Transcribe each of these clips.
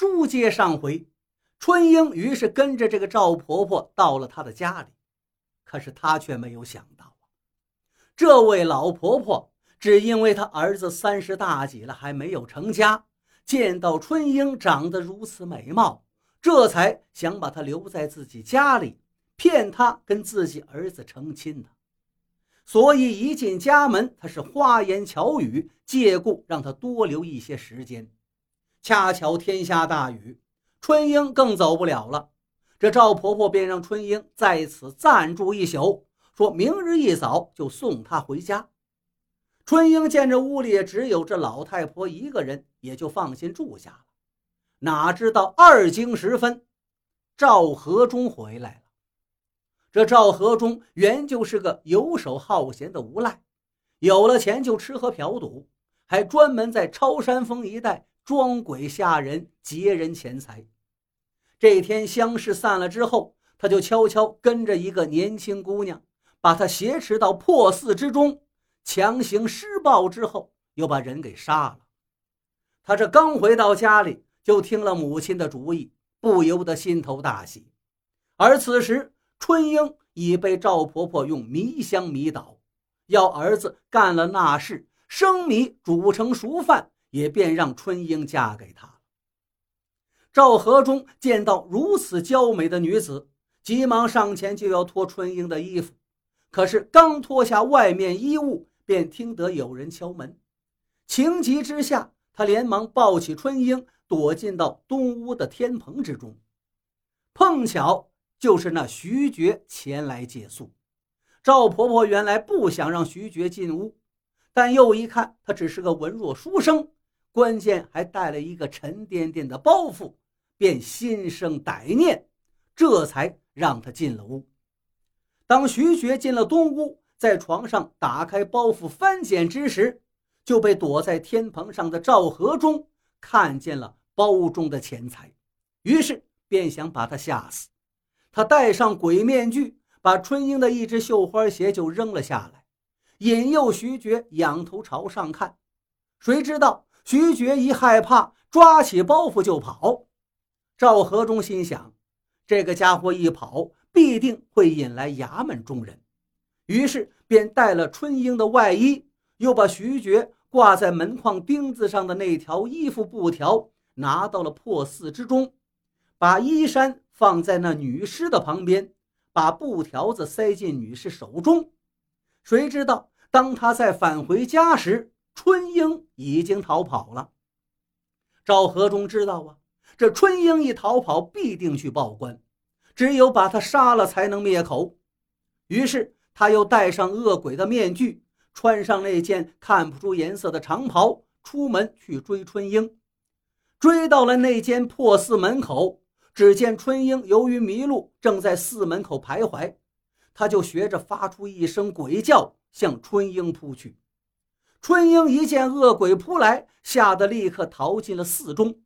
书接上回，春英于是跟着这个赵婆婆到了她的家里，可是她却没有想到啊，这位老婆婆只因为她儿子三十大几了还没有成家，见到春英长得如此美貌，这才想把她留在自己家里，骗她跟自己儿子成亲呢。所以一进家门，她是花言巧语，借故让他多留一些时间。恰巧天下大雨，春英更走不了了。这赵婆婆便让春英在此暂住一宿，说明日一早就送她回家。春英见这屋里也只有这老太婆一个人，也就放心住下了。哪知道二更时分，赵和忠回来了。这赵和忠原就是个游手好闲的无赖，有了钱就吃喝嫖赌，还专门在超山峰一带装鬼吓人、劫人钱财。这天乡试散了之后，他就悄悄跟着一个年轻姑娘，把她挟持到破寺之中，强行施暴之后，又把人给杀了。他这刚回到家里，就听了母亲的主意，不由得心头大喜。而此时，春英已被赵婆婆用迷香迷倒，要儿子干了那事，生米煮成熟饭，也便让春英嫁给他了。赵和忠见到如此娇美的女子，急忙上前就要脱春英的衣服，可是刚脱下外面衣物，便听得有人敲门。情急之下，他连忙抱起春英，躲进到东屋的天棚之中，碰巧。就是那徐觉前来借宿，赵婆婆原来不想让徐觉进屋，但又一看他只是个文弱书生，关键还带了一个沉甸甸的包袱，便心生歹念，这才让他进了屋。当徐觉进了东屋，在床上打开包袱翻检之时，就被躲在天棚上的赵和忠看见了包中的钱财，于是便想把他吓死。他戴上鬼面具，把春英的一只绣花鞋就扔了下来，引诱徐觉仰头朝上看。谁知道徐觉一害怕，抓起包袱就跑。赵和忠心想，这个家伙一跑，必定会引来衙门中人，于是便带了春英的外衣，又把徐觉挂在门框钉子上的那条衣服布条拿到了破寺之中，把衣衫。放在那女尸的旁边，把布条子塞进女尸手中。谁知道，当他再返回家时，春英已经逃跑了。赵和忠知道啊，这春英一逃跑，必定去报官，只有把他杀了才能灭口。于是，他又戴上恶鬼的面具，穿上那件看不出颜色的长袍，出门去追春英。追到了那间破寺门口。只见春英由于迷路，正在寺门口徘徊，他就学着发出一声鬼叫，向春英扑去。春英一见恶鬼扑来，吓得立刻逃进了寺中。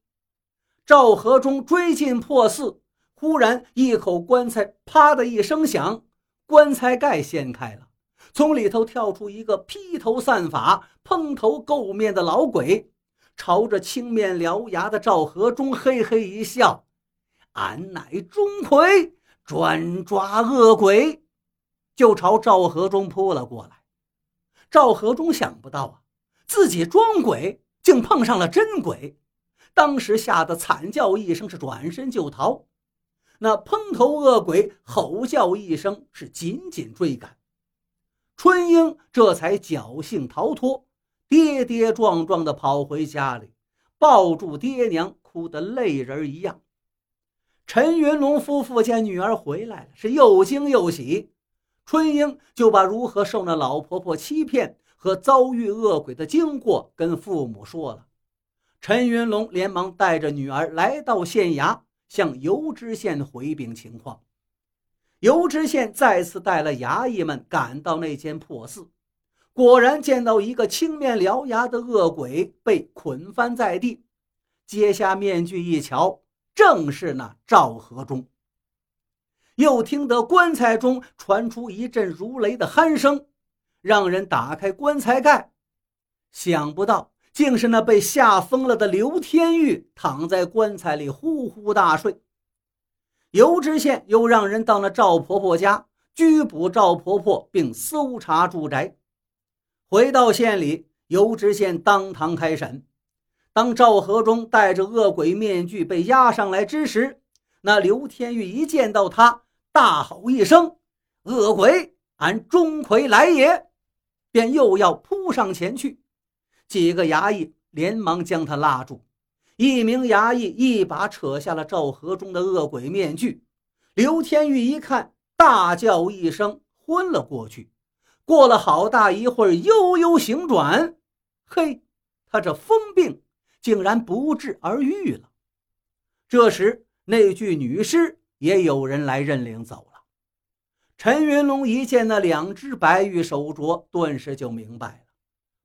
赵和忠追进破寺，忽然一口棺材“啪”的一声响，棺材盖掀开了，从里头跳出一个披头散发、蓬头垢面的老鬼，朝着青面獠牙的赵和忠嘿嘿一笑。俺乃钟馗，专抓恶鬼，就朝赵和忠扑了过来。赵和忠想不到啊，自己装鬼竟碰上了真鬼，当时吓得惨叫一声，是转身就逃。那蓬头恶鬼吼叫一声，是紧紧追赶。春英这才侥幸逃脱，跌跌撞撞地跑回家里，抱住爹娘，哭得泪人一样。陈云龙夫妇见女儿回来了，是又惊又喜。春英就把如何受那老婆婆欺骗和遭遇恶鬼的经过跟父母说了。陈云龙连忙带着女儿来到县衙，向尤知县回禀情况。尤知县再次带了衙役们赶到那间破寺，果然见到一个青面獠牙的恶鬼被捆翻在地，揭下面具一瞧。正是那赵和忠。又听得棺材中传出一阵如雷的鼾声，让人打开棺材盖，想不到竟是那被吓疯了的刘天玉躺在棺材里呼呼大睡。尤知县又让人到了赵婆婆家拘捕赵婆婆，并搜查住宅。回到县里，尤知县当堂开审。当赵和忠戴着恶鬼面具被押上来之时，那刘天玉一见到他，大吼一声：“恶鬼，俺钟馗来也！”便又要扑上前去。几个衙役连忙将他拉住。一名衙役一把扯下了赵和忠的恶鬼面具。刘天玉一看，大叫一声，昏了过去。过了好大一会儿，悠悠醒转，嘿，他这疯病竟然不治而愈了。这时，那具女尸也有人来认领走了。陈云龙一见那两只白玉手镯，顿时就明白了。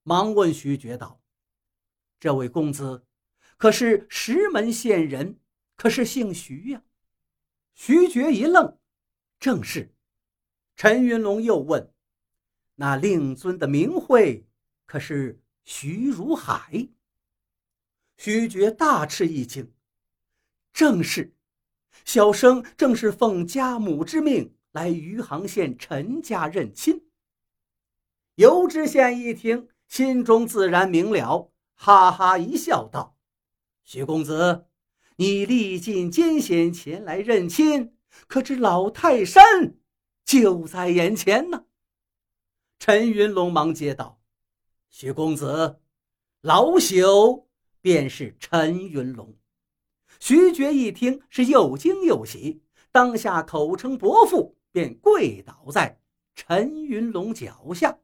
忙问徐觉道：“这位公子，可是石门县人？可是姓徐呀？”徐觉一愣：“正是。”陈云龙又问：“那令尊的名讳可是徐如海？”徐觉大吃一惊：“正是，小生正是奉家母之命来余杭县陈家认亲。”尤知县一听。心中自然明了，哈哈一笑，道：“徐公子，你历尽艰险前来认亲，可知老泰山就在眼前呢？”陈云龙忙接道：“徐公子，老朽便是陈云龙。”徐觉一听，是又惊又喜，当下口称伯父，便跪倒在陈云龙脚下。